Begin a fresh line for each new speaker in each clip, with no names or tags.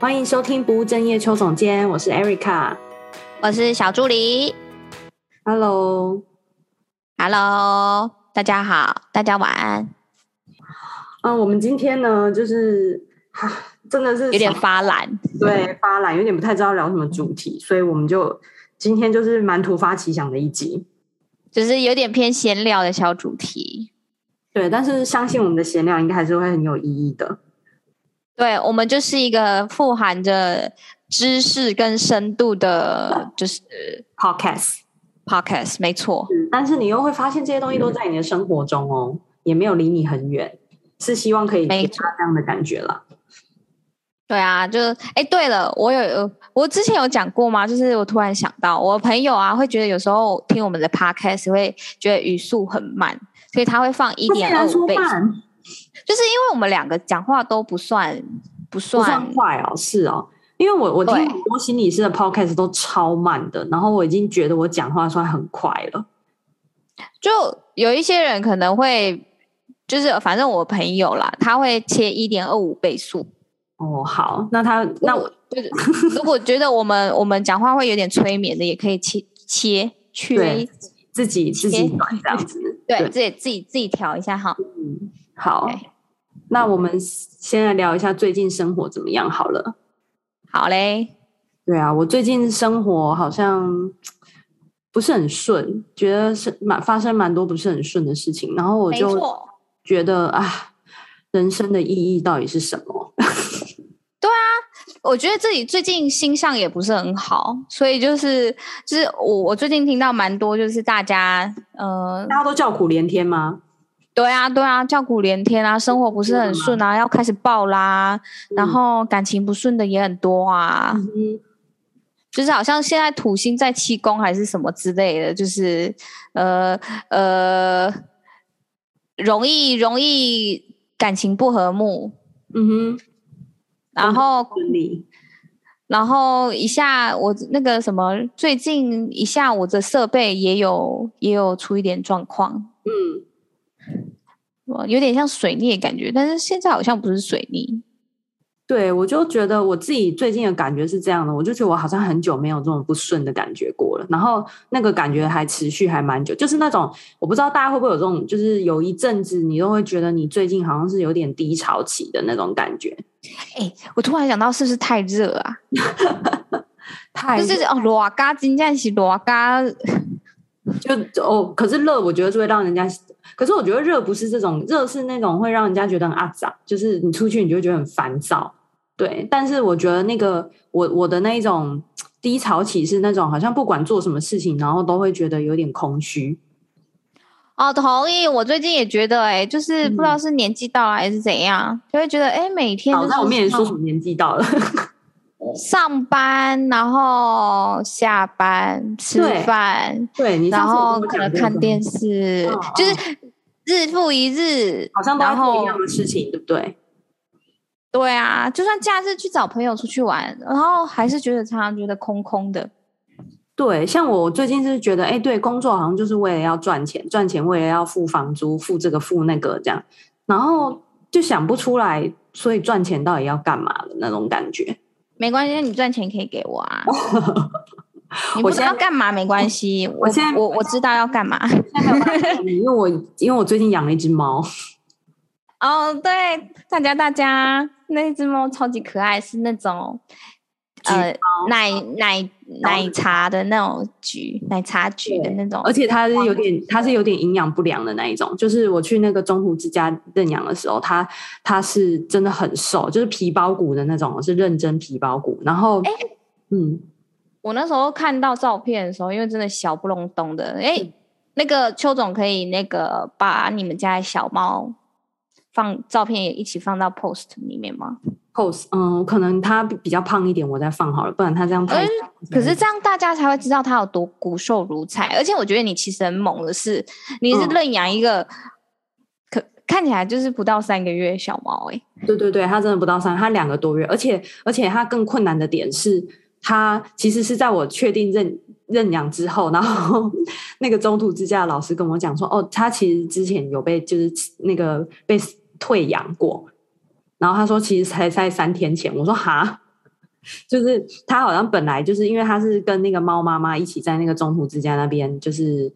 欢迎收听不务正业邱总监，我是 Erica，
我是小助理。
Hello，Hello，
大家好，大家晚安。
嗯，我们今天呢，就是哈，真的是
有点发懒，
对，发懒，有点不太知道聊什么主题，所以我们就今天就是蛮突发奇想的一集，
就是有点偏闲聊的小主题。
对，但是相信我们的闲聊应该还是会很有意义的。
对，我们就是一个富含着知识跟深度的，就是
podcast，podcast，
没错。
但是你又会发现这些东西都在你的生活中哦，嗯、也没有离你很远，是希望可以给他这样的感觉了。
对啊，就是哎，对了，我有我之前有讲过吗？就是我突然想到，我朋友啊会觉得有时候听我们的 podcast 会觉得语速很慢，所以他会放一点二五倍。就是因为我们两个讲话都不算不算，不算
快哦，是哦，因为我我听很多心理师的 podcast 都超慢的，然后我已经觉得我讲话算很快了。
就有一些人可能会，就是反正我朋友啦，他会切一点二五倍速。
哦，好，那他那我
就是如果觉得我们我们讲话会有点催眠的，也可以切切去
自己自己转这样子，
对，对自己自己自己调一下哈。
嗯。好那我们先来聊一下最近生活怎么样好了。
好嘞，
对啊，我最近生活好像不是很顺，觉得是蛮发生蛮多不是很顺的事情，然后我就觉得啊，人生的意义到底是什么？
对啊，我觉得自己最近心象也不是很好，所以就是就是我我最近听到蛮多，就是大家呃，
大家都叫苦连天吗？
对啊，对啊，叫苦连天啊，生活不是很顺啊，要开始爆啦，嗯、然后感情不顺的也很多啊，嗯、就是好像现在土星在七宫还是什么之类的，就是呃呃，容易容易感情不和睦，嗯哼，然后然后一下我那个什么，最近一下我的设备也有也有出一点状况，嗯。有点像水逆的感觉，但是现在好像不是水逆。
对，我就觉得我自己最近的感觉是这样的，我就觉得我好像很久没有这种不顺的感觉过了。然后那个感觉还持续还蛮久，就是那种我不知道大家会不会有这种，就是有一阵子你都会觉得你最近好像是有点低潮期的那种感觉。
哎、欸，我突然想到，是不是太热啊？
太热
就是哦，罗嘎今天是罗嘎，
就哦，可是热，我觉得是会让人家。可是我觉得热不是这种热，是那种会让人家觉得很阿杂，就是你出去你就会觉得很烦躁，对。但是我觉得那个我我的那一种低潮期是那种好像不管做什么事情，然后都会觉得有点空虚。
哦，同意。我最近也觉得、欸，哎，就是不知道是年纪到了还是怎样，嗯、就会觉得哎、欸，每天都在
我面前说什么年纪到了。
上班，然后下班吃饭，
对，对
然后可能看电视，哦、就是日复一日，
好像都做一样的事情，对不对？
对啊，就算假日去找朋友出去玩，然后还是觉得常常觉得空空的。
对，像我最近是觉得，哎，对，工作好像就是为了要赚钱，赚钱为了要付房租，付这个付那个这样，然后就想不出来，所以赚钱到底要干嘛的那种感觉。
没关系，你赚钱可以给我啊。你不知道干嘛没关系，我现在我我知道要干嘛。
因为我因为我最近养了一只猫。
哦，对，大家大家，那只猫超级可爱，是那种。呃，奶奶奶茶的那种橘，奶茶橘的那种，
而且它是有点，它是有点营养不良的那一种。就是我去那个中途之家认养的时候，它它是真的很瘦，就是皮包骨的那种，是认真皮包骨。然后，哎，嗯，
我那时候看到照片的时候，因为真的小不隆咚的，哎，是那个邱总可以那个把你们家的小猫放照片也一起放到 post 里面吗
？post，嗯，可能他比较胖一点，我再放好了，不然他这样太。
可是这样大家才会知道他有多骨瘦如柴，而且我觉得你其实很猛的是，你是认养一个，可看起来就是不到三个月小猫哎。
对对对，他真的不到三，他两个多月，而且而且他更困难的点是，他其实是在我确定认认养之后，然后 那个中途之家的老师跟我讲说，哦，他其实之前有被就是那个被退养过。然后他说，其实才在三天前。我说哈，就是他好像本来就是因为他是跟那个猫妈妈一起在那个中途之家那边，就是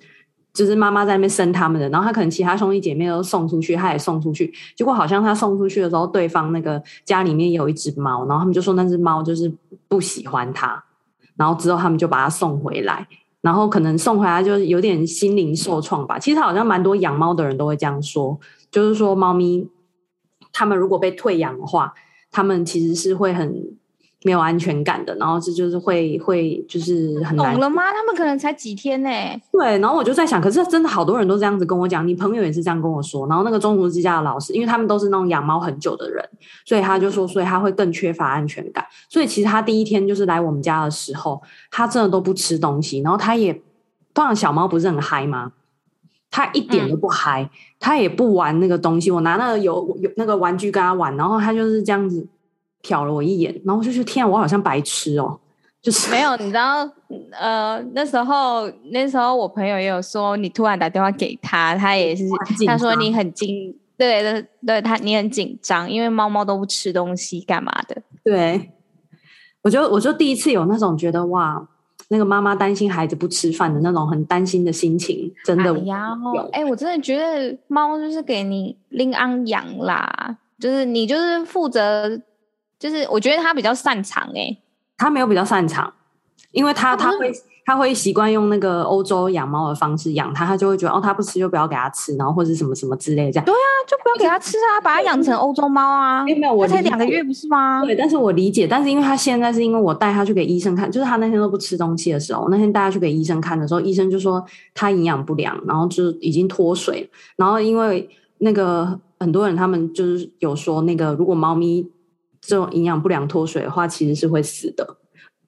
就是妈妈在那边生他们的，然后他可能其他兄弟姐妹都送出去，他也送出去，结果好像他送出去的时候，对方那个家里面有一只猫，然后他们就说那只猫就是不喜欢他，然后之后他们就把它送回来，然后可能送回来就有点心灵受创吧。其实好像蛮多养猫的人都会这样说，就是说猫咪他们如果被退养的话，他们其实是会很。没有安全感的，然后这就是会会就是很。
懂了吗？他们可能才几天呢。
对，然后我就在想，可是真的好多人都这样子跟我讲，你朋友也是这样跟我说。然后那个中途之家的老师，因为他们都是那种养猫很久的人，所以他就说，所以他会更缺乏安全感。所以其实他第一天就是来我们家的时候，他真的都不吃东西，然后他也，当然小猫不是很嗨吗？他一点都不嗨，嗯，他也不玩那个东西。我拿那个有有那个玩具跟他玩，然后他就是这样子。瞟了我一眼，然后我就觉得天啊，我好像白痴哦，就是
没有，你知道，呃，那时候那时候我朋友也有说，你突然打电话给他，他也是，他说你很紧，对对对，他你很紧张，因为猫猫都不吃东西，干嘛的？
对，我就我就第一次有那种觉得哇，那个妈妈担心孩子不吃饭的那种很担心的心情，真的有。
哎，我真的觉得猫就是给你拎安养啦，就是你就是负责。就是我觉得它比较擅长诶、欸，
他没有比较擅长，因为它它会他会习惯用那个欧洲养猫的方式养它，他就会觉得哦，它不吃就不要给它吃，然后或者什么什么之类这样。
对啊，就不要给它吃啊，把它养成欧洲猫啊。没有，我才两个月不是吗？
对，但是我理解，但是因为他现在是因为我带他去给医生看，就是他那天都不吃东西的时候，那天带他去给医生看的时候，医生就说他营养不良，然后就已经脱水，然后因为那个很多人他们就是有说那个如果猫咪。这种营养不良脱水的话，其实是会死的。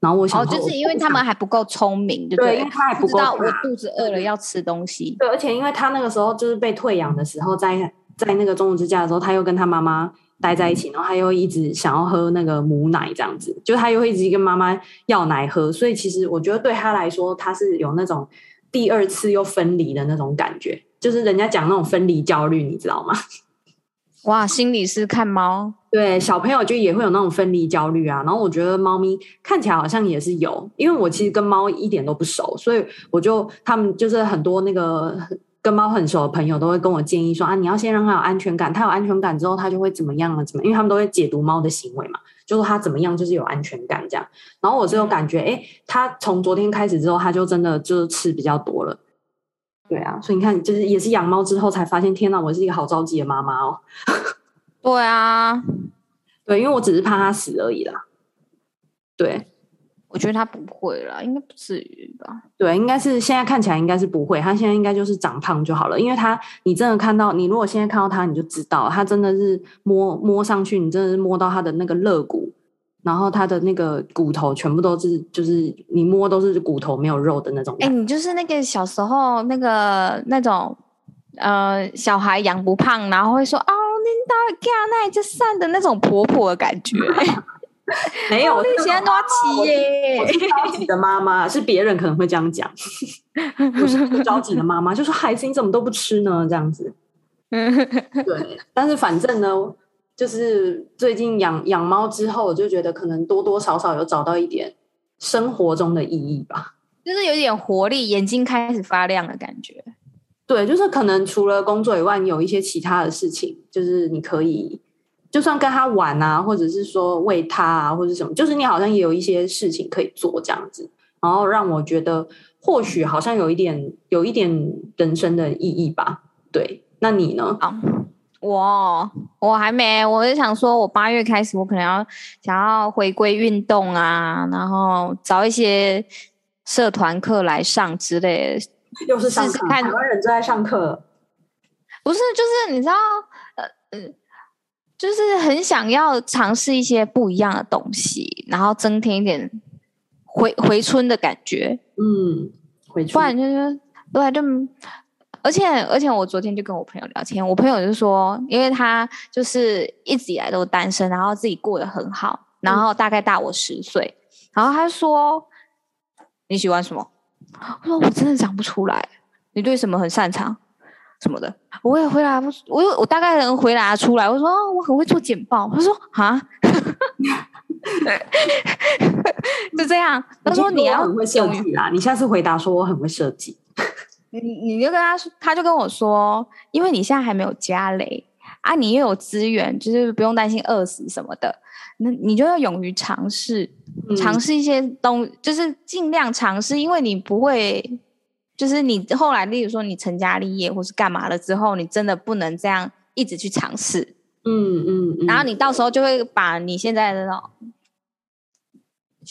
然后我想，
哦，就是因为他们还不够聪明，对不对？
因为他还不够
知道我肚子饿了要吃东西。
对，而且因为他那个时候就是被退养的时候，在在那个中午之家的时候，他又跟他妈妈待在一起，然后他又一直想要喝那个母奶，这样子，就他又会一直跟妈妈要奶喝。所以其实我觉得对他来说，他是有那种第二次又分离的那种感觉，就是人家讲那种分离焦虑，你知道吗？
哇，心理师看猫，
对小朋友就也会有那种分离焦虑啊。然后我觉得猫咪看起来好像也是有，因为我其实跟猫一点都不熟，所以我就他们就是很多那个跟猫很熟的朋友都会跟我建议说啊，你要先让它有安全感，它有安全感之后，它就会怎么样了？怎么？因为他们都会解读猫的行为嘛，就说它怎么样就是有安全感这样。然后我就有感觉，哎，它从昨天开始之后，它就真的就是吃比较多了。对啊，所以你看，就是也是养猫之后才发现，天哪，我是一个好着急的妈妈哦。
对啊，
对，因为我只是怕它死而已啦。对，
我觉得它不会啦，应该不至于吧？
对，应该是现在看起来应该是不会，它现在应该就是长胖就好了。因为它，你真的看到，你如果现在看到它，你就知道它真的是摸摸上去，你真的是摸到它的那个肋骨。然后它的那个骨头全部都是，就是你摸都是骨头没有肉的那种。哎，
你就是那个小时候那个那种，呃，小孩养不胖，然后会说哦，你到家那就散的那种婆婆的感觉。
没有，
你现在多气耶！
我是着急的妈妈，是别人可能会这样讲。不是不着急的妈妈，就说孩子你怎么都不吃呢？这样子。对，但是反正呢。就是最近养养猫之后，我就觉得可能多多少少有找到一点生活中的意义吧，
就是有点活力，眼睛开始发亮的感觉。
对，就是可能除了工作以外，你有一些其他的事情，就是你可以就算跟他玩啊，或者是说喂他啊，或者什么，就是你好像也有一些事情可以做这样子，然后让我觉得或许好像有一点有一点人生的意义吧。对，那你呢？
我我还没，我就想说，我八月开始，我可能要想要回归运动啊，然后找一些社团课来上之类的。
又是上课，台湾人都在上课。
不是，就是你知道，呃，就是很想要尝试一些不一样的东西，然后增添一点回回春的感觉。
嗯，回春。
不然就是对，就。而且而且，我昨天就跟我朋友聊天，我朋友就说，因为他就是一直以来都单身，然后自己过得很好，然后大概大我十岁，然后他说你喜欢什么？我说我真的讲不出来，你对什么很擅长什么的，我也回答不，我我大概能回答出来。我说我很会做简报。他说啊，就这样。他说你要
很会设计啦，你下次回答说我很会设计。
你你就跟他说，他就跟我说，因为你现在还没有家累啊，你又有资源，就是不用担心饿死什么的。那你就要勇于尝试，尝试一些东，就是尽量尝试，因为你不会，就是你后来，例如说你成家立业或是干嘛了之后，你真的不能这样一直去尝试。
嗯嗯，嗯，
然后你到时候就会把你现在的那种，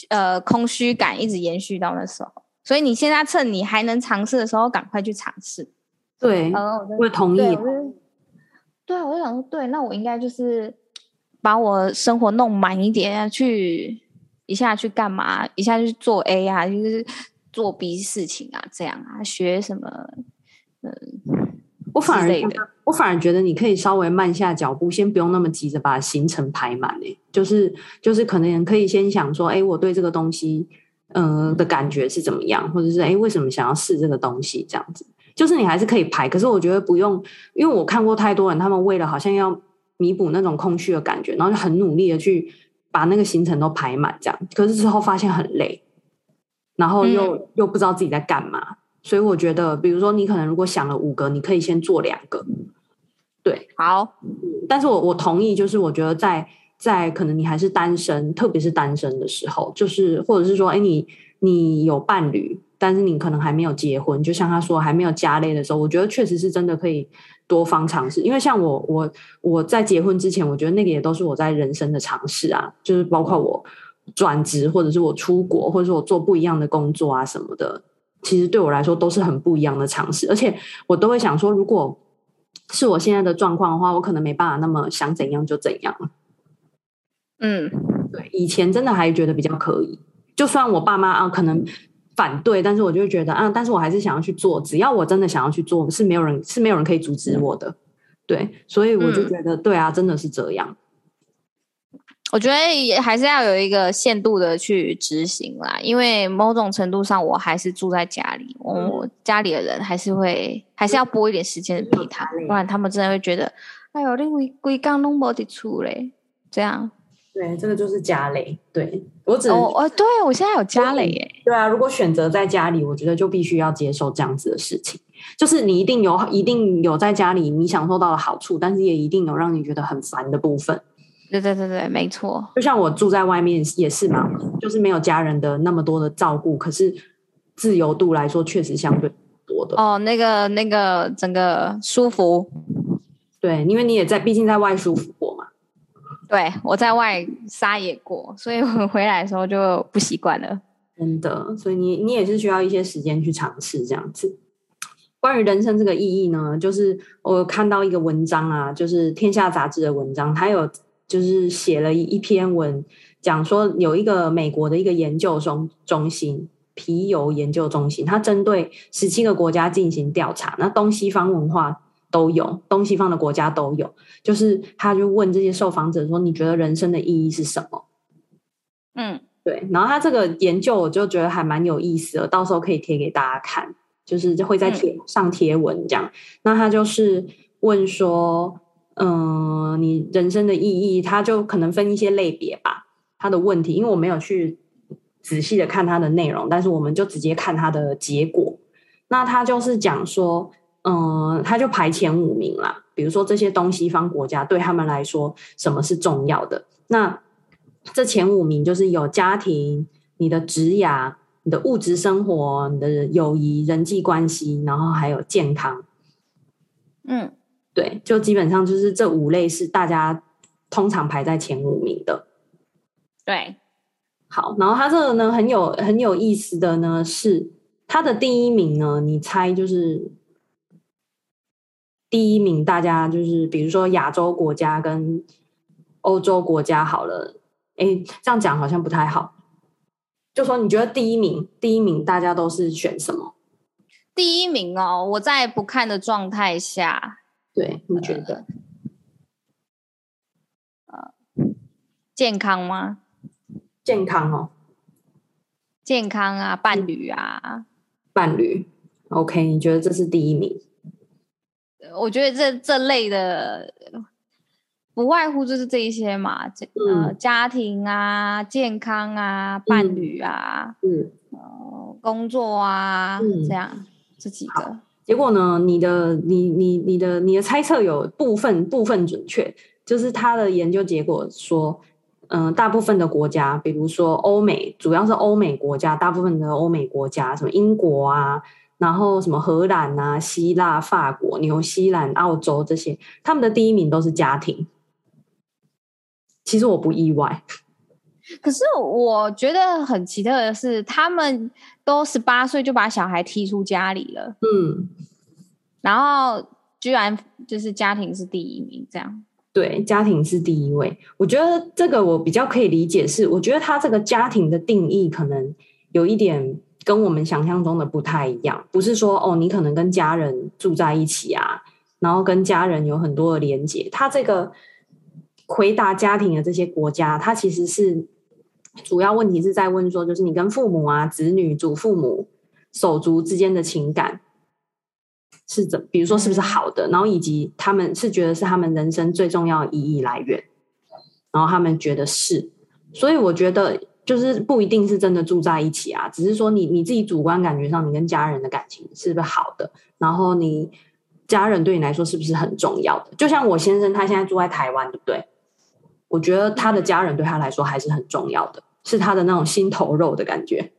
呃，空虚感一直延续到那时候。所以你现在趁你还能尝试的时候，赶快去尝试。
对，我同意。对，
啊，我就想说，对，那我应该就是。把我生活弄满一点，去一下去干嘛？一下去做 A 啊，就是做 B 事情啊，这样啊，学什么？嗯，
我反而我反而觉得你可以稍微慢下脚步，先不用那么急着把行程排满诶。就是就是可能可以先想说，哎，我对这个东西，嗯、呃、的感觉是怎么样，或者是哎，为什么想要试这个东西？这样子，就是你还是可以排，可是我觉得不用，因为我看过太多人，他们为了好像要。弥补那种空虚的感觉，然后就很努力的去把那个行程都排满，这样。可是之后发现很累，然后又、嗯、又不知道自己在干嘛。所以我觉得，比如说你可能如果想了五个，你可以先做两个。对，
好。
但是我我同意，就是我觉得在在可能你还是单身，特别是单身的时候，就是或者是说，哎，你你有伴侣，但是你可能还没有结婚，就像他说还没有家累的时候，我觉得确实是真的可以。多方尝试，因为像我，我我在结婚之前，我觉得那个也都是我在人生的尝试啊，就是包括我转职，或者是我出国，或者是我做不一样的工作啊什么的，其实对我来说都是很不一样的尝试，而且我都会想说，如果是我现在的状况的话，我可能没办法那么想怎样就怎样。
嗯，
对，以前真的还觉得比较可以，就算我爸妈啊可能。反对，但是我就会觉得啊，但是我还是想要去做。只要我真的想要去做，是没有人是没有人可以阻止我的。对，所以我就觉得，嗯、对啊，真的是这样。
我觉得也还是要有一个限度的去执行啦，因为某种程度上，我还是住在家里，嗯、我家里的人还是会还是要拨一点时间陪他，不然他们真的会觉得，哎呦，你规规工拢无伫厝嘞，这样。
对，这个就是家累。对，我只
哦哦，对我现在有家累耶。
对啊，如果选择在家里，我觉得就必须要接受这样子的事情。就是你一定有，一定有在家里你享受到的好处，但是也一定有让你觉得很烦的部分。
对对对对，没错。
就像我住在外面也是嘛，就是没有家人的那么多的照顾，可是自由度来说确实相对多的。
哦，那个那个整个舒服。
对，因为你也在，毕竟在外舒服。
对，我在外撒野过，所以我回来的时候就不习惯了。
真的，所以你你也是需要一些时间去尝试这样子。关于人生这个意义呢，就是我看到一个文章啊，就是《天下》杂志的文章，它有就是写了一篇文，讲说有一个美国的一个研究中中心皮尤研究中心，它针对十七个国家进行调查，那东西方文化。都有东西方的国家都有，就是他就问这些受访者说：“你觉得人生的意义是什么？”
嗯，
对。然后他这个研究我就觉得还蛮有意思的，到时候可以贴给大家看，就是会在贴上贴文这样。嗯、那他就是问说：“嗯、呃，你人生的意义？”他就可能分一些类别吧。他的问题，因为我没有去仔细的看他的内容，但是我们就直接看他的结果。那他就是讲说。嗯，他就排前五名啦。比如说这些东西方国家对他们来说，什么是重要的？那这前五名就是有家庭、你的职涯、你的物质生活、你的友谊、人际关系，然后还有健康。
嗯，
对，就基本上就是这五类是大家通常排在前五名的。
对，
好，然后他这个呢很有很有意思的呢是他的第一名呢，你猜就是。第一名，大家就是比如说亚洲国家跟欧洲国家好了，哎，这样讲好像不太好。就说你觉得第一名，第一名大家都是选什么？
第一名哦，我在不看的状态下，
对，你觉得？
呃，健康吗？
健康哦，
健康啊，伴侣啊，
伴侣。OK，你觉得这是第一名？
我觉得这这类的不外乎就是这一些嘛，这、
嗯、
呃家庭啊、健康啊、伴侣啊，
嗯，
呃工作啊，
嗯、
这样这几个。
结果呢，你的你你你的你的猜测有部分部分准确，就是他的研究结果说，嗯、呃，大部分的国家，比如说欧美，主要是欧美国家，大部分的欧美国家，什么英国啊。然后什么荷兰啊、希腊、法国、纽西兰、澳洲这些，他们的第一名都是家庭。其实我不意外，
可是我觉得很奇特的是，他们都十八岁就把小孩踢出家里了。
嗯，
然后居然就是家庭是第一名，这样。
对，家庭是第一位。我觉得这个我比较可以理解是，是我觉得他这个家庭的定义可能有一点。跟我们想象中的不太一样，不是说哦，你可能跟家人住在一起啊，然后跟家人有很多的连接。他这个回答家庭的这些国家，他其实是主要问题是在问说，就是你跟父母啊、子女、祖父母、手足之间的情感是怎，比如说是不是好的，然后以及他们是觉得是他们人生最重要的意义来源，然后他们觉得是，所以我觉得。就是不一定是真的住在一起啊，只是说你你自己主观感觉上，你跟家人的感情是不是好的？然后你家人对你来说是不是很重要的？就像我先生，他现在住在台湾，对不对？我觉得他的家人对他来说还是很重要的，是他的那种心头肉的感觉。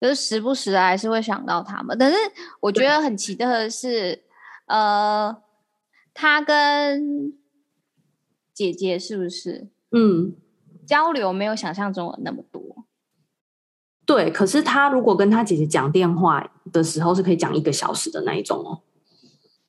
就是时不时还是会想到他们，但是我觉得很奇特的是，呃，他跟姐姐是不是？嗯。交流没有想象中的那么多，
对。可是他如果跟他姐姐讲电话的时候，是可以讲一个小时的那一种哦。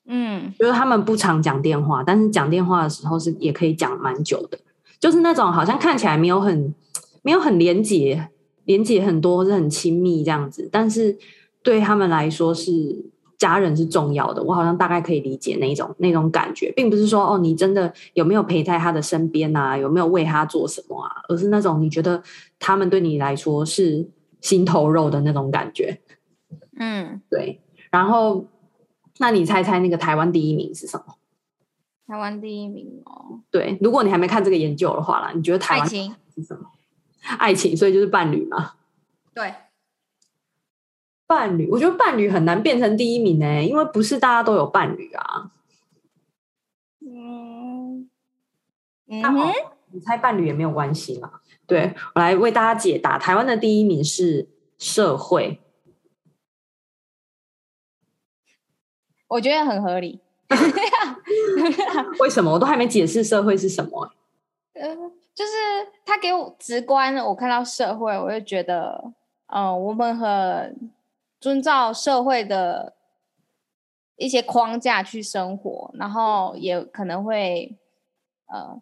嗯，就是他们不常讲电话，但是讲电话的时候是也可以讲蛮久的。就是那种好像看起来没有很没有很连结，连结很多或是很亲密这样子，但是对他们来说是。家人是重要的，我好像大概可以理解那种那种感觉，并不是说哦，你真的有没有陪在他的身边啊，有没有为他做什么啊，而是那种你觉得他们对你来说是心头肉的那种感觉。嗯，对。然后，那你猜猜那个台湾第一名是什么？
台湾第一名哦。
对，如果你还没看这个研究的话啦，你觉得台湾是什么？爱情，爱情，所以就是伴侣嘛。
对。
伴侣，我觉得伴侣很难变成第一名呢，因为不是大家都有伴侣啊。嗯，那好，你猜伴侣也没有关系嘛。对，我来为大家解答，台湾的第一名是社会。
我觉得很合理。
为什么？我都还没解释社会是什么。
呃，就是他给我直观，我看到社会，我就觉得，嗯、呃，我们很。遵照社会的一些框架去生活，然后也可能会，呃，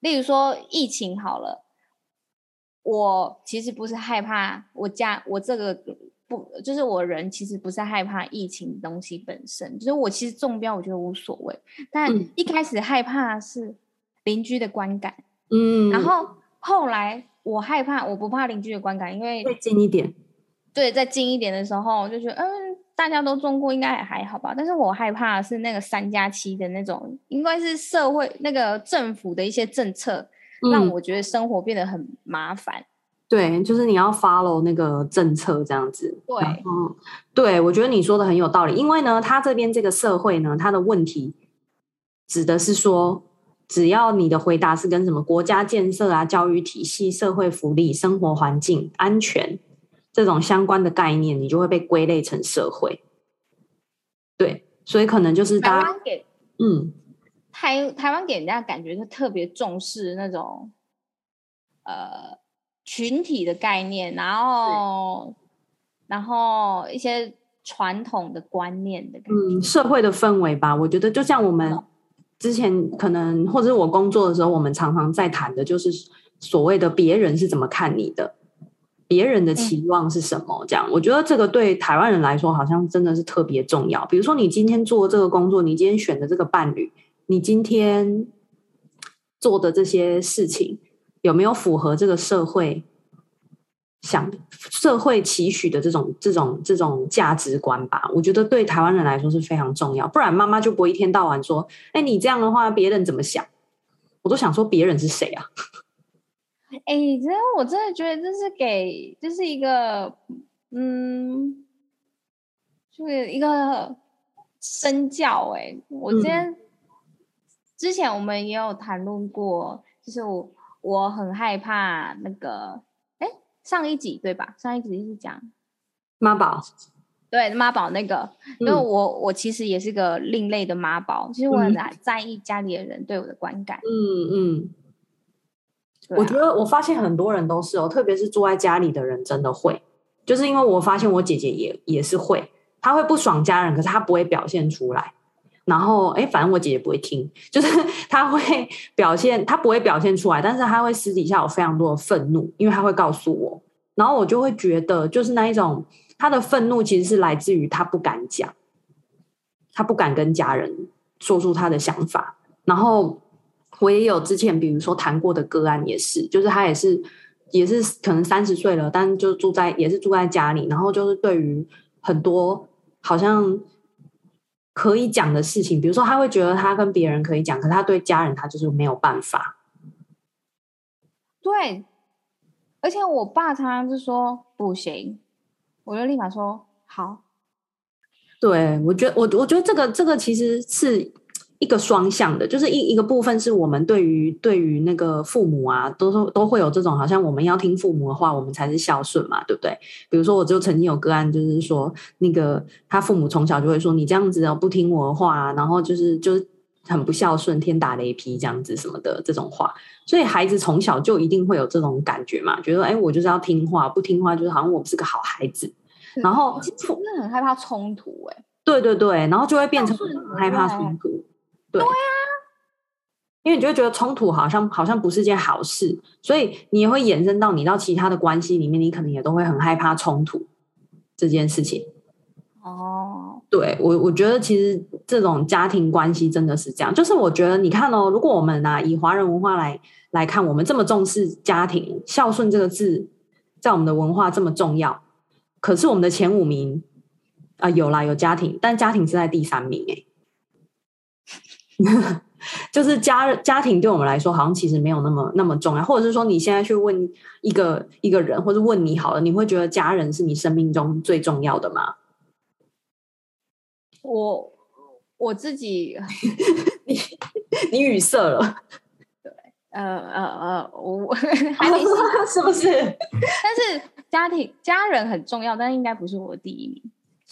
例如说疫情好了，我其实不是害怕我家我这个不就是我人其实不是害怕疫情的东西本身，就是我其实中标我觉得无所谓，但一开始害怕是邻居的观感，嗯，然后后来我害怕我不怕邻居的观感，因为
会近一点。
对，再近一点的时候，就觉得嗯，大家都中过，应该也还好吧。但是我害怕的是那个三加七的那种，应该是社会那个政府的一些政策，让我觉得生活变得很麻烦。嗯、
对，就是你要 follow 那个政策这样子。
对，
嗯，对，我觉得你说的很有道理。因为呢，他这边这个社会呢，他的问题指的是说，只要你的回答是跟什么国家建设啊、教育体系、社会福利、生活环境、安全。这种相关的概念，你就会被归类成社会。对，所以可能就是大家给嗯，
台台湾给人家感觉是特别重视那种呃群体的概念，然后然后一些传统的观念的感觉，
嗯，社会的氛围吧。我觉得就像我们之前可能或者我工作的时候，我们常常在谈的就是所谓的别人是怎么看你的。别人的期望是什么？这样，我觉得这个对台湾人来说，好像真的是特别重要。比如说，你今天做这个工作，你今天选的这个伴侣，你今天做的这些事情，有没有符合这个社会想社会期许的这种这种这种价值观吧，我觉得对台湾人来说是非常重要。不然妈妈就不会一天到晚说：“哎，你这样的话，别人怎么想？”我都想说，别人是谁啊？
哎，真的，我真的觉得这是给，这是一个，嗯，就是一个身教。哎，我今天、嗯、之前我们也有谈论过，就是我我很害怕那个。哎上一集对吧？上一集是讲
妈宝，
对妈宝那个，因为我我其实也是个另类的妈宝，其实我很在意家里的人对我的观感。
嗯嗯，啊、我觉得我发现很多人都是哦，特别是住在家里的人真的会，就是因为我发现我姐姐也也是会，她会不爽家人，可是她不会表现出来。然后，哎，反正我姐姐不会听，就是 她会表现，她不会表现出来，但是她会私底下有非常多的愤怒，因为她会告诉我，然后我就会觉得，就是那一种她的愤怒其实是来自于她不敢讲，她不敢跟家人说出她的想法。然后我也有之前，比如说谈过的个案也是，就是他也是也是可能三十岁了，但就住在也是住在家里，然后就是对于很多好像。可以讲的事情，比如说他会觉得他跟别人可以讲，可是他对家人他就是没有办法。
对，而且我爸常常是说不行，我就立马说好。
对，我觉得我我觉得这个这个其实是。一个双向的，就是一一个部分是我们对于对于那个父母啊，都是都会有这种好像我们要听父母的话，我们才是孝顺嘛，对不对？比如说，我就曾经有个案，就是说那个他父母从小就会说你这样子哦不听我的话，然后就是就是很不孝顺，天打雷劈这样子什么的这种话，所以孩子从小就一定会有这种感觉嘛，觉得哎，我就是要听话，不听话就是好像我不是个好孩子，然后
真的很害怕冲突，哎，
对对对，然后就会变成很害怕冲突。对，呀啊，因为你就会觉得冲突好像好像不是件好事，所以你也会延伸到你到其他的关系里面，你可能也都会很害怕冲突这件事情。哦，对我我觉得其实这种家庭关系真的是这样，就是我觉得你看哦，如果我们拿以华人文化来来看，我们这么重视家庭，孝顺这个字在我们的文化这么重要，可是我们的前五名啊、呃、有啦有家庭，但家庭是在第三名哎。就是家家庭对我们来说，好像其实没有那么那么重要，或者是说，你现在去问一个一个人，或者问你好了，你会觉得家人是你生命中最重要的吗？
我我自己，
你你语塞了，
对，呃呃呃，我
还没说是不是？
但是家庭家人很重要，但是应该不是我第一名。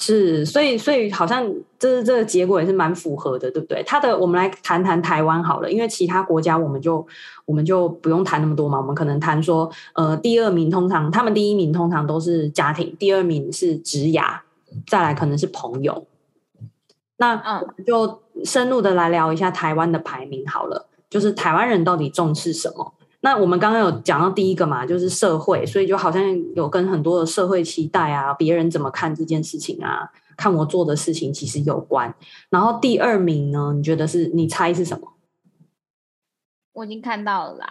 是，所以所以好像这是这个结果也是蛮符合的，对不对？他的我们来谈谈台湾好了，因为其他国家我们就我们就不用谈那么多嘛。我们可能谈说，呃，第二名通常他们第一名通常都是家庭，第二名是职涯，再来可能是朋友。那嗯就深入的来聊一下台湾的排名好了，就是台湾人到底重视什么？那我们刚刚有讲到第一个嘛，就是社会，所以就好像有跟很多的社会期待啊，别人怎么看这件事情啊，看我做的事情其实有关。然后第二名呢，你觉得是？你猜是什么？
我已经看到了啦。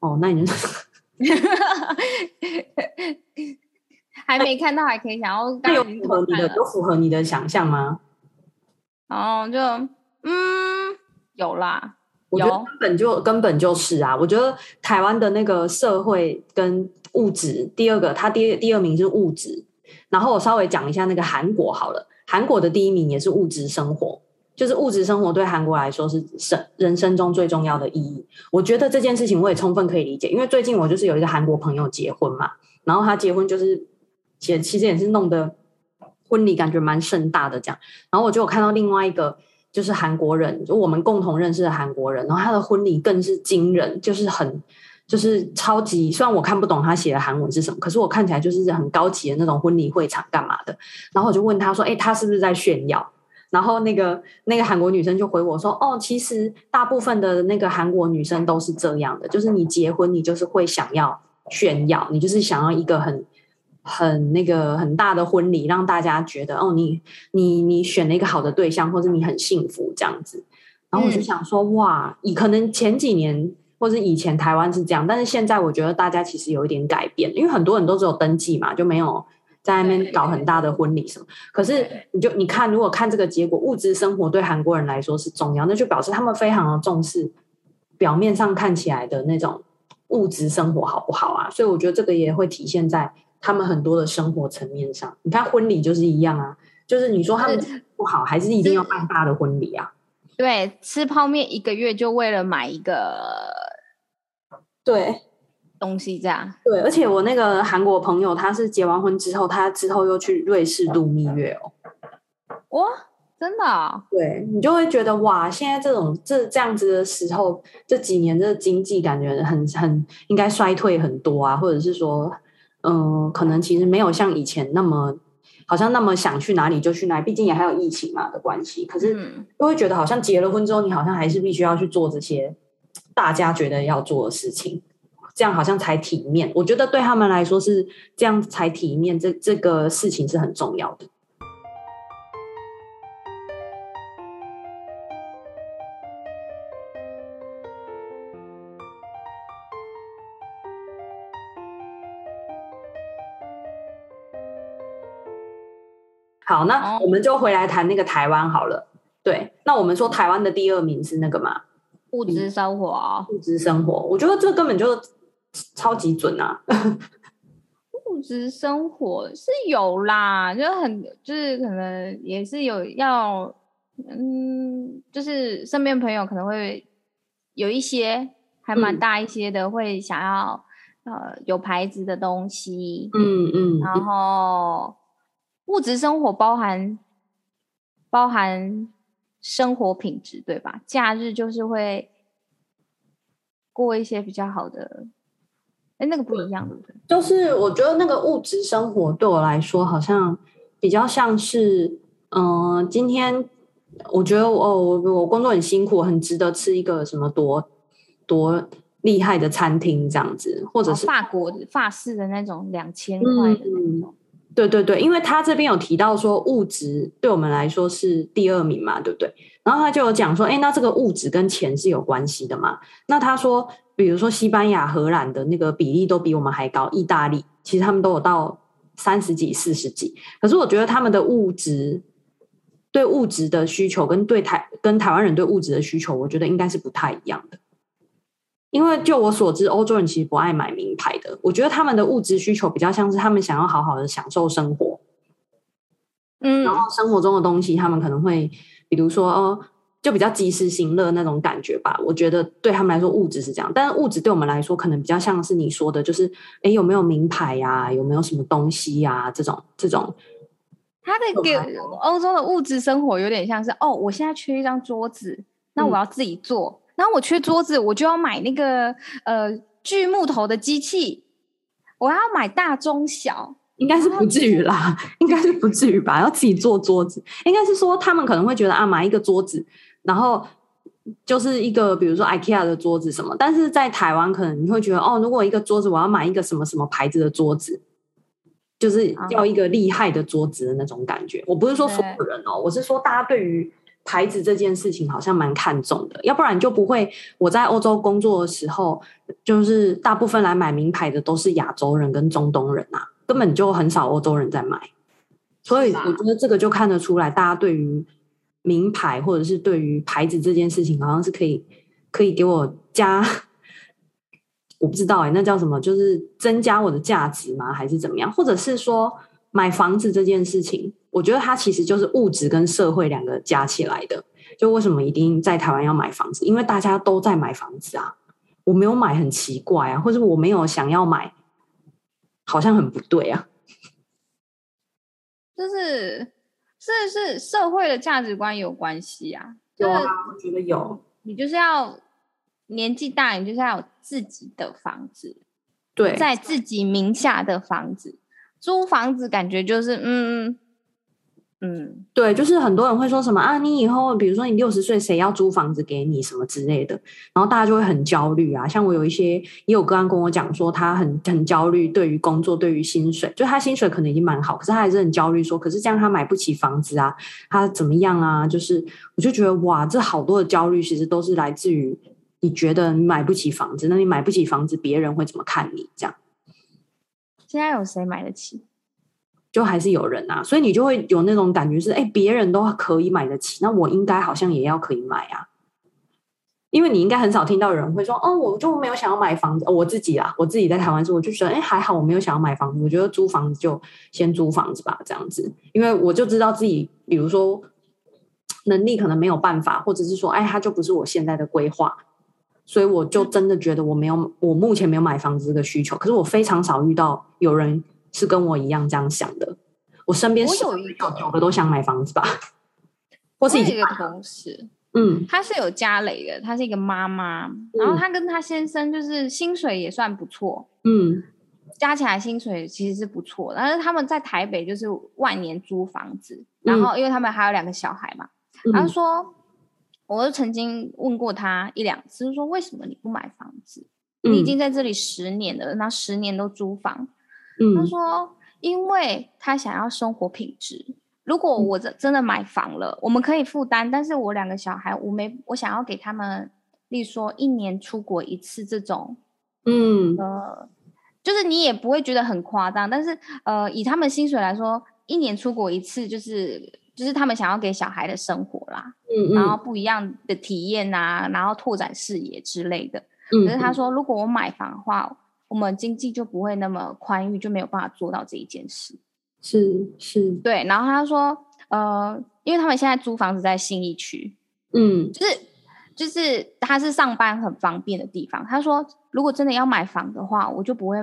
哦，那你就
还没看到，还可以想要。那
有符合你的，有符合你的想象吗？
哦，就嗯，有啦。
我觉得根本就根本就是啊！我觉得台湾的那个社会跟物质，第二个，它第第二名是物质。然后我稍微讲一下那个韩国好了，韩国的第一名也是物质生活，就是物质生活对韩国来说是生人生中最重要的意义。我觉得这件事情我也充分可以理解，因为最近我就是有一个韩国朋友结婚嘛，然后他结婚就是也其实也是弄得婚礼感觉蛮盛大的这样，然后我就有看到另外一个。就是韩国人，就我们共同认识的韩国人，然后他的婚礼更是惊人，就是很，就是超级。虽然我看不懂他写的韩文是什么，可是我看起来就是很高级的那种婚礼会场干嘛的。然后我就问他说：“哎，他是不是在炫耀？”然后那个那个韩国女生就回我说：“哦，其实大部分的那个韩国女生都是这样的，就是你结婚，你就是会想要炫耀，你就是想要一个很。”很那个很大的婚礼，让大家觉得哦，你你你选了一个好的对象，或者你很幸福这样子。然后我就想说，嗯、哇，以可能前几年或是以前台湾是这样，但是现在我觉得大家其实有一点改变，因为很多人都只有登记嘛，就没有在那边搞很大的婚礼什么。可是你就你看，如果看这个结果，物质生活对韩国人来说是重要，那就表示他们非常的重视表面上看起来的那种物质生活好不好啊？所以我觉得这个也会体现在他们很多的生活层面上。你看婚礼就是一样啊，就是你说他们不好，还是一定要办大的婚礼啊？
对，吃泡面一个月就为了买一个
对
东西，这样
对。而且我那个韩国朋友，他是结完婚之后，他之后又去瑞士度蜜月哦。
哇，真的哦？
对，你就会觉得哇，现在这种这这样子的时候，这几年的经济感觉很很应该衰退很多啊，或者是说，嗯、呃，可能其实没有像以前那么。好像那么想去哪里就去哪里，毕竟也还有疫情嘛的关系。可是就会觉得好像结了婚之后，你好像还是必须要去做这些大家觉得要做的事情，这样好像才体面。我觉得对他们来说是这样才体面，这这个事情是很重要的。好，那我们就回来谈那个台湾好了。对，那我们说台湾的第二名是那个嘛？
物质生活，
物质生活，我觉得这根本就超级准啊！
物质生活是有啦，就很就是可能也是有要，嗯，就是身边朋友可能会有一些还蛮大一些的，会想要、嗯、呃有牌子的东西，
嗯嗯，
然后。物质生活包含包含生活品质，对吧？假日就是会过一些比较好的，哎，那个不一样，对不对？
就是我觉得那个物质生活对我来说，好像比较像是，嗯、呃，今天我觉得我我我工作很辛苦，很值得吃一个什么多多厉害的餐厅这样子，或者是、
哦、法国法式的那种两千块的那种。
嗯对对对，因为他这边有提到说物质对我们来说是第二名嘛，对不对？然后他就有讲说，哎，那这个物质跟钱是有关系的嘛？那他说，比如说西班牙、荷兰的那个比例都比我们还高，意大利其实他们都有到三十几、四十几。可是我觉得他们的物质对物质的需求跟对台跟台湾人对物质的需求，我觉得应该是不太一样的。因为就我所知，欧洲人其实不爱买名牌的。我觉得他们的物质需求比较像是他们想要好好的享受生活，嗯，然后生活中的东西他们可能会，比如说哦，就比较及时行乐那种感觉吧。我觉得对他们来说物质是这样，但是物质对我们来说可能比较像是你说的，就是哎，有没有名牌呀、啊？有没有什么东西呀、啊？这种这种，
他的给欧洲的物质生活有点像是哦，我现在缺一张桌子，那我要自己做。嗯然后我缺桌子，我就要买那个呃锯木头的机器。我要买大中小，
应该是不至于啦，应该是不至于吧？要自己做桌子，应该是说他们可能会觉得啊，买一个桌子，然后就是一个比如说 IKEA 的桌子什么。但是在台湾，可能你会觉得哦，如果一个桌子我要买一个什么什么牌子的桌子，就是要一个厉害的桌子的那种感觉。我不是说所有人哦，我是说大家对于。牌子这件事情好像蛮看重的，要不然就不会。我在欧洲工作的时候，就是大部分来买名牌的都是亚洲人跟中东人啊，根本就很少欧洲人在买。所以我觉得这个就看得出来，大家对于名牌或者是对于牌子这件事情，好像是可以可以给我加，我不知道哎、欸，那叫什么？就是增加我的价值吗？还是怎么样？或者是说买房子这件事情？我觉得它其实就是物质跟社会两个加起来的。就为什么一定在台湾要买房子？因为大家都在买房子啊。我没有买很奇怪啊，或者我没有想要买，好像很不对啊。
就是是是社会的价值观有关系啊。
有啊，我觉得有。
你就是要年纪大，你就是要有自己的房子，
对，
在自己名下的房子。租房子感觉就是嗯。嗯，
对，就是很多人会说什么啊，你以后比如说你六十岁，谁要租房子给你什么之类的，然后大家就会很焦虑啊。像我有一些也有个案跟我讲说，他很很焦虑，对于工作，对于薪水，就他薪水可能已经蛮好，可是他还是很焦虑，说可是这样他买不起房子啊，他怎么样啊？就是我就觉得哇，这好多的焦虑其实都是来自于你觉得你买不起房子，那你买不起房子，别人会怎么看你？这样，
现在有谁买得起？
就还是有人啊，所以你就会有那种感觉是，哎，别人都可以买得起，那我应该好像也要可以买啊。因为你应该很少听到有人会说，哦，我就没有想要买房子。哦，我自己啊，我自己在台湾住，我就觉得，哎，还好，我没有想要买房子。我觉得租房子就先租房子吧，这样子，因为我就知道自己，比如说能力可能没有办法，或者是说，哎，它就不是我现在的规划，所以我就真的觉得我没有，我目前没有买房子这个需求。可是我非常少遇到有人是跟我一样这样想的。我身边
是有一个
九个都想买房子吧，或是
一个同事。嗯，她是有家累的，她是一个妈妈，嗯、然后她跟她先生就是薪水也算不错，嗯，加起来薪水其实是不错，但是他们在台北就是万年租房子，嗯、然后因为他们还有两个小孩嘛，嗯、他。说，我就曾经问过他一两次，就说为什么你不买房子？嗯、你已经在这里十年了，那十年都租房，嗯，他说，因为他想要生活品质。如果我真真的买房了，我们可以负担，但是我两个小孩，我没我想要给他们，例如说一年出国一次这种，嗯呃，就是你也不会觉得很夸张，但是呃，以他们薪水来说，一年出国一次就是就是他们想要给小孩的生活啦，嗯，嗯然后不一样的体验啊，然后拓展视野之类的。嗯，可是他说，如果我买房的话，我们经济就不会那么宽裕，就没有办法做到这一件事。
是是，
对。然后他说，呃，因为他们现在租房子在信义区，嗯，就是就是他是上班很方便的地方。他说，如果真的要买房的话，我就不会，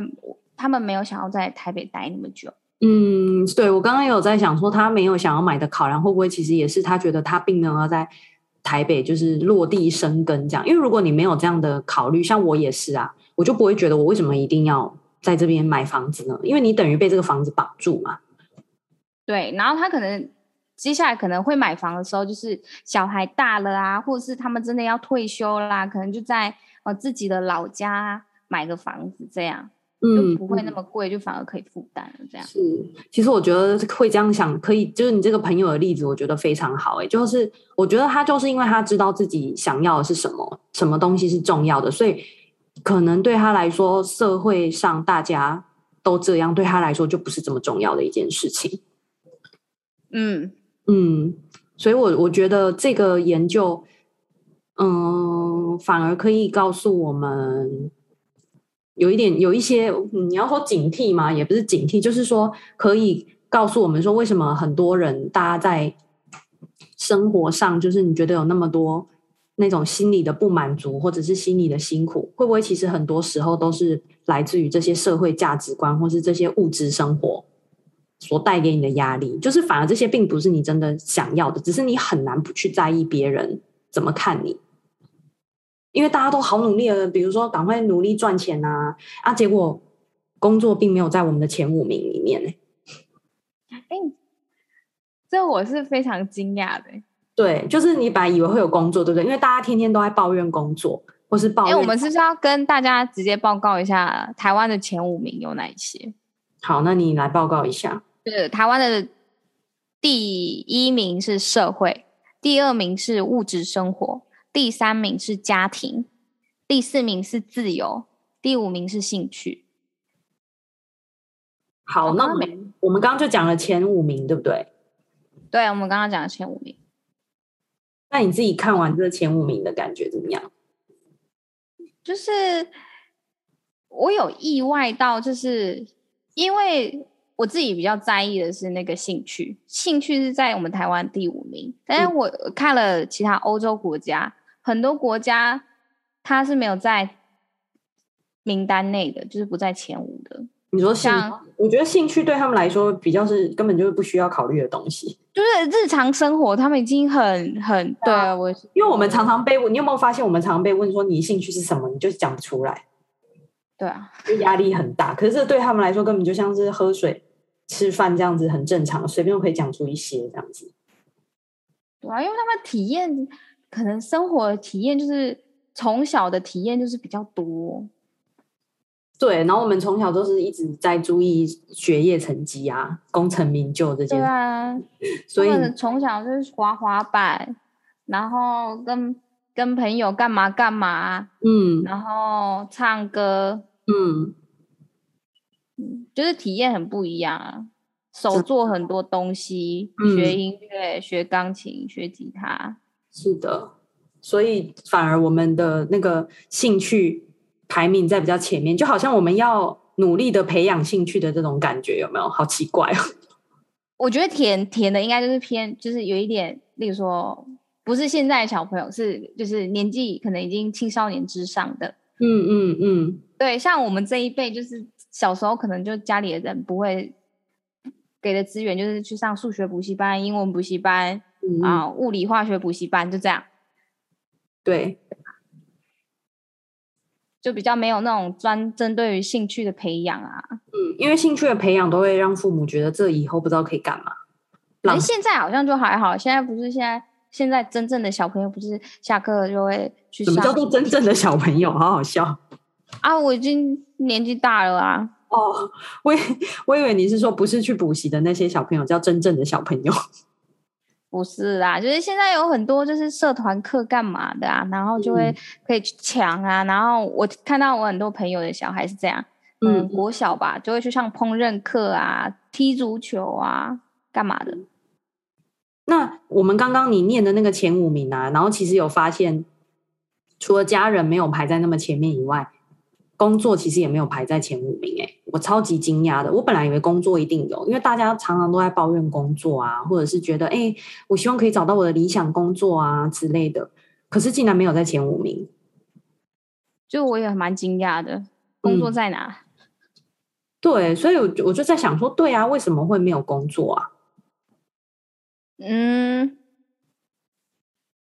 他们没有想要在台北待那么久。
嗯，对，我刚刚有在想说，他没有想要买的考量会不会其实也是他觉得他并没有要在台北就是落地生根这样。因为如果你没有这样的考虑，像我也是啊，我就不会觉得我为什么一定要在这边买房子呢？因为你等于被这个房子绑住嘛。
对，然后他可能接下来可能会买房的时候，就是小孩大了啊，或者是他们真的要退休啦，可能就在呃自己的老家买个房子，这样就不会那么贵，嗯、就反而可以负担了。这样是，
其实我觉得会这样想，可以就是你这个朋友的例子，我觉得非常好。哎，就是我觉得他就是因为他知道自己想要的是什么，什么东西是重要的，所以可能对他来说，社会上大家都这样，对他来说就不是这么重要的一件事情。嗯嗯，所以我我觉得这个研究，嗯，反而可以告诉我们，有一点有一些，你要说警惕嘛，也不是警惕，就是说可以告诉我们说，为什么很多人大家在生活上，就是你觉得有那么多那种心理的不满足，或者是心理的辛苦，会不会其实很多时候都是来自于这些社会价值观，或是这些物质生活。所带给你的压力，就是反而这些并不是你真的想要的，只是你很难不去在意别人怎么看你，因为大家都好努力了，比如说赶快努力赚钱啊啊，结果工作并没有在我们的前五名里面呢。
哎，这我是非常惊讶的。
对，就是你本来以为会有工作，对不对？因为大家天天都在抱怨工作，或是抱怨。
哎，我们是不是要跟大家直接报告一下台湾的前五名有哪一些？
好，那你来报告一下。
是台湾的第一名是社会，第二名是物质生活，第三名是家庭，第四名是自由，第五名是兴趣。
好，那我们我们刚刚就讲了前五名，对不对？
对，我们刚刚讲了前五名。
那你自己看完这前五名的感觉怎么样？
就是我有意外到，就是因为。我自己比较在意的是那个兴趣，兴趣是在我们台湾第五名，但是我看了其他欧洲国家，很多国家它是没有在名单内的，就是不在前五的。
你说像，我觉得兴趣对他们来说比较是根本就是不需要考虑的东西，
就是日常生活他们已经很很对啊。我
因为我们常常被问，你有没有发现我们常常被问说你兴趣是什么，你就讲不出来。
对啊，
就压力很大。可是这对他们来说根本就像是喝水。吃饭这样子很正常，随便都可以讲出一些这样子。
对啊，因为他们体验可能生活的体验就是从小的体验就是比较多。
对，然后我们从小都是一直在注意学业成绩啊，功成名就这件事。对啊，
所以从小就是滑滑板，然后跟跟朋友干嘛干嘛，
嗯，
然后唱歌，
嗯，
就是体验很不一样啊。手做很多东西，
嗯、
学音乐、学钢琴、学吉他，
是的。所以反而我们的那个兴趣排名在比较前面，就好像我们要努力的培养兴趣的这种感觉，有没有？好奇怪哦。
我觉得甜甜的应该就是偏，就是有一点，例如说，不是现在的小朋友，是就是年纪可能已经青少年之上的。
嗯嗯嗯，
对，像我们这一辈，就是小时候可能就家里的人不会。给的资源就是去上数学补习班、英文补习班啊、嗯、物理化学补习班，就这样。
对，
就比较没有那种专针对于兴趣的培养啊。
嗯，因为兴趣的培养都会让父母觉得这以后不知道可以干嘛。
可是现在好像就还好，现在不是现在现在真正的小朋友不是下课就会去上？
什么叫做真正的小朋友？好好笑
啊！我已经年纪大了啊。
哦，我我以为你是说不是去补习的那些小朋友叫真正的小朋友，
不是啦，就是现在有很多就是社团课干嘛的啊，然后就会可以去抢啊，嗯、然后我看到我很多朋友的小孩是这样，嗯，嗯国小吧就会去上烹饪课啊，踢足球啊，干嘛的。
那我们刚刚你念的那个前五名啊，然后其实有发现，除了家人没有排在那么前面以外。工作其实也没有排在前五名诶，我超级惊讶的。我本来以为工作一定有，因为大家常常都在抱怨工作啊，或者是觉得哎，我希望可以找到我的理想工作啊之类的。可是竟然没有在前五名，
就我也蛮惊讶的。工作在哪？嗯，
对，所以我我就在想说，对啊，为什么会没有工作啊？
嗯，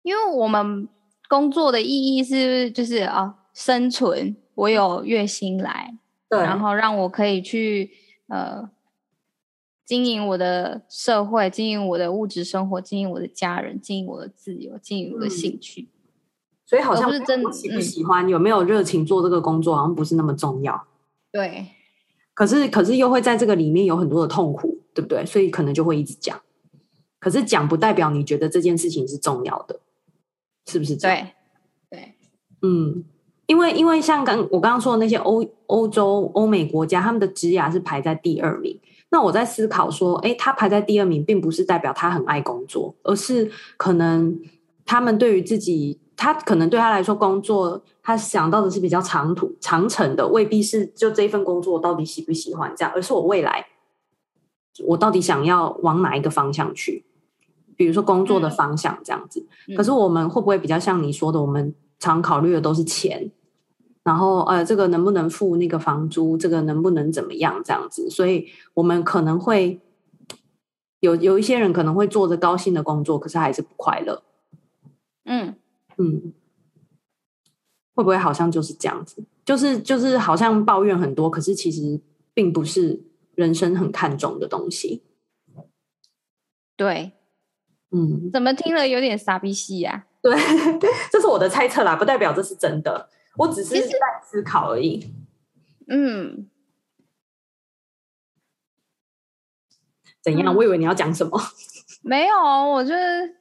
因为我们工作的意义是就是啊，生存。我有月薪来，
对，
然后让我可以去呃经营我的社会，经营我的物质生活，经营我的家人，经营我的自由，经营我的兴趣。嗯、
所以好像不是真的喜不喜欢，嗯、有没有热情做这个工作，好像不是那么重要。
对，
可是可是又会在这个里面有很多的痛苦，对不对？所以可能就会一直讲。可是讲不代表你觉得这件事情是重要的，是不是这样？
对，对，
嗯。因为，因为像刚我刚刚说的那些欧欧洲、欧美国家，他们的职涯是排在第二名。那我在思考说，哎，他排在第二名，并不是代表他很爱工作，而是可能他们对于自己，他可能对他来说，工作他想到的是比较长途、长程的，未必是就这一份工作我到底喜不喜欢这样，而是我未来我到底想要往哪一个方向去，比如说工作的方向这样子。嗯、可是我们会不会比较像你说的，我们常考虑的都是钱？然后呃，这个能不能付那个房租？这个能不能怎么样？这样子，所以我们可能会有有一些人可能会做着高薪的工作，可是还是不快乐。
嗯
嗯，会不会好像就是这样子？就是就是好像抱怨很多，可是其实并不是人生很看重的东西。
对，
嗯，
怎么听了有点傻逼戏呀？
对，这是我的猜测啦，不代表这是真的。我只是在思考而已。
嗯，
怎样？我以为你要讲什么。
没有，我就是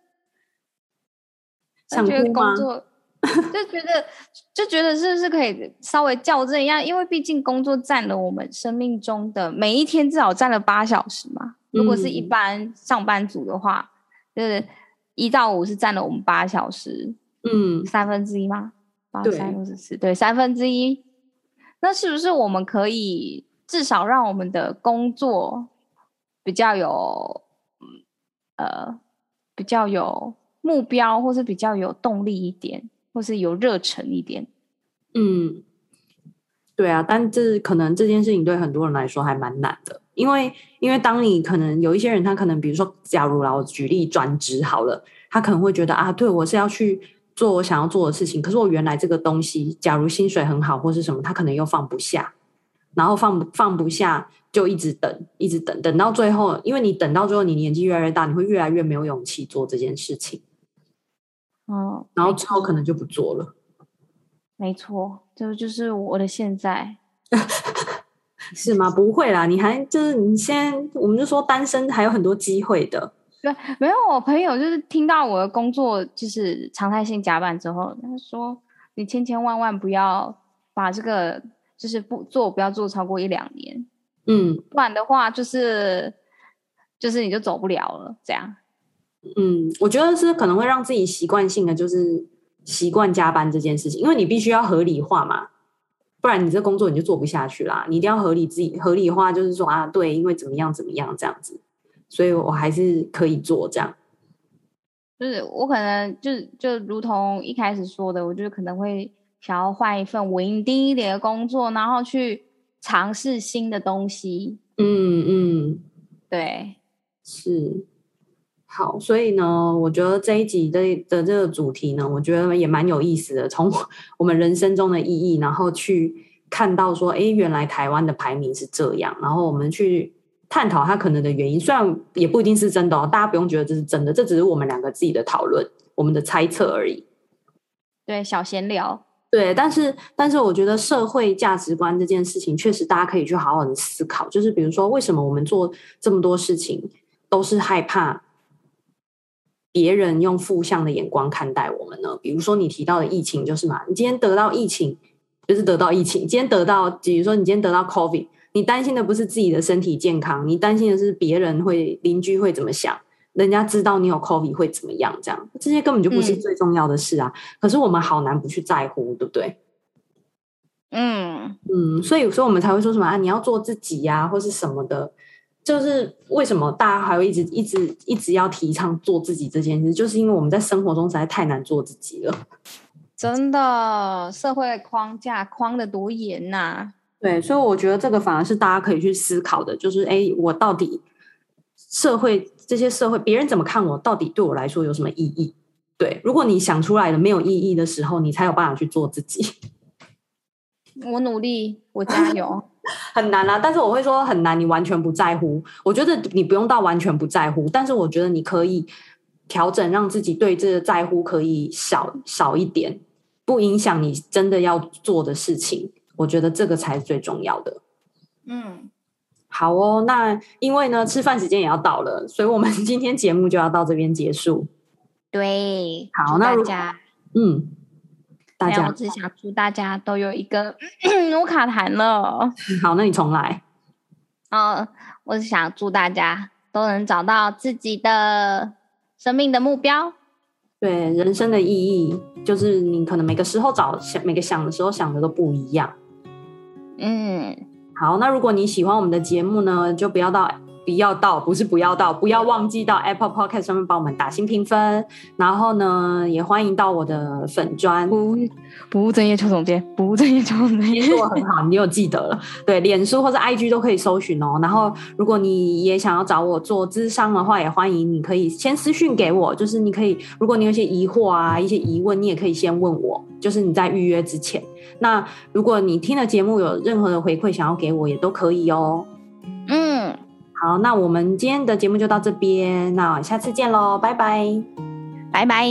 想
觉得工作，就觉得就觉得是不是可以稍微校正一下？因为毕竟工作占了我们生命中的每一天至少占了八小时嘛。如果是一般上班族的话，就是一到五是占了我们八小时，
嗯，
三分之一吗？八三六十四，对，三分之一。那是不是我们可以至少让我们的工作比较有，呃，比较有目标，或是比较有动力一点，或是有热忱一点？
嗯，对啊，但这可能这件事情对很多人来说还蛮难的，因为因为当你可能有一些人，他可能比如说，假如啦，我举例转职好了，他可能会觉得啊，对我是要去。做我想要做的事情，可是我原来这个东西，假如薪水很好或是什么，他可能又放不下，然后放放不下，就一直等，一直等，等到最后，因为你等到最后，你年纪越来越大，你会越来越没有勇气做这件事情。
哦，
然后之后可能就不做了。
没错，这就是我的现在，
是吗？不会啦，你还就是你现在，我们就说单身还有很多机会的。
对，没有，我朋友就是听到我的工作就是常态性加班之后，他说你千千万万不要把这个就是不做，不要做超过一两年，
嗯，
不然的话就是就是你就走不了了，这样。
嗯，我觉得是可能会让自己习惯性的就是习惯加班这件事情，因为你必须要合理化嘛，不然你这工作你就做不下去啦。你一定要合理自己合理化，就是说啊，对，因为怎么样怎么样这样子。所以我还是可以做这样，
就是我可能就就如同一开始说的，我就可能会想要换一份稳定一点的工作，然后去尝试新的东西。
嗯嗯，
对，
是好。所以呢，我觉得这一集的的这个主题呢，我觉得也蛮有意思的，从我们人生中的意义，然后去看到说，哎，原来台湾的排名是这样，然后我们去。探讨他可能的原因，虽然也不一定是真的哦，大家不用觉得这是真的，这只是我们两个自己的讨论，我们的猜测而已。
对，小闲聊。
对，但是但是我觉得社会价值观这件事情，确实大家可以去好好的思考。就是比如说，为什么我们做这么多事情，都是害怕别人用负向的眼光看待我们呢？比如说你提到的疫情，就是嘛，你今天得到疫情，就是得到疫情，今天得到，比如说你今天得到 COVID。你担心的不是自己的身体健康，你担心的是别人会邻居会怎么想，人家知道你有 COVID 会怎么样？这样这些根本就不是最重要的事啊！嗯、可是我们好难不去在乎，对不对？
嗯
嗯，所以所以我们才会说什么啊？你要做自己呀、啊，或是什么的？就是为什么大家还会一直一直一直要提倡做自己这件事？就是因为我们在生活中实在太难做自己了。
真的，社会框架框的多严呐、啊！
对，所以我觉得这个反而是大家可以去思考的，就是哎，我到底社会这些社会别人怎么看我，到底对我来说有什么意义？对，如果你想出来的没有意义的时候，你才有办法去做自己。
我努力，我加油，
很难啊！但是我会说很难，你完全不在乎。我觉得你不用到完全不在乎，但是我觉得你可以调整，让自己对这个在乎可以少少一点，不影响你真的要做的事情。我觉得这个才是最重要的。
嗯，
好哦，那因为呢，吃饭时间也要到了，所以我们 今天节目就要到这边结束。
对，
好，那大家，嗯，大家，
我只想祝大家都有一个，我卡痰了。
好，那你重来。
哦，我只想祝大家都能找到自己的生命的目标。
对，人生的意义，就是你可能每个时候找想，每个想的时候想的都不一样。
嗯，
好，那如果你喜欢我们的节目呢，就不要到。不要到，不是不要到，不要忘记到 Apple Podcast 上面帮我们打新评分。然后呢，也欢迎到我的粉专，
不不务正业邱总监，不务正业邱总监，
你说很好，你有记得了。对，脸书或者 IG 都可以搜寻哦。然后，如果你也想要找我做咨商的话，也欢迎，你可以先私讯给我。就是你可以，如果你有些疑惑啊，一些疑问，你也可以先问我。就是你在预约之前，那如果你听了节目有任何的回馈想要给我，也都可以哦。
嗯。
好，那我们今天的节目就到这边，那下次见喽，拜拜，
拜拜。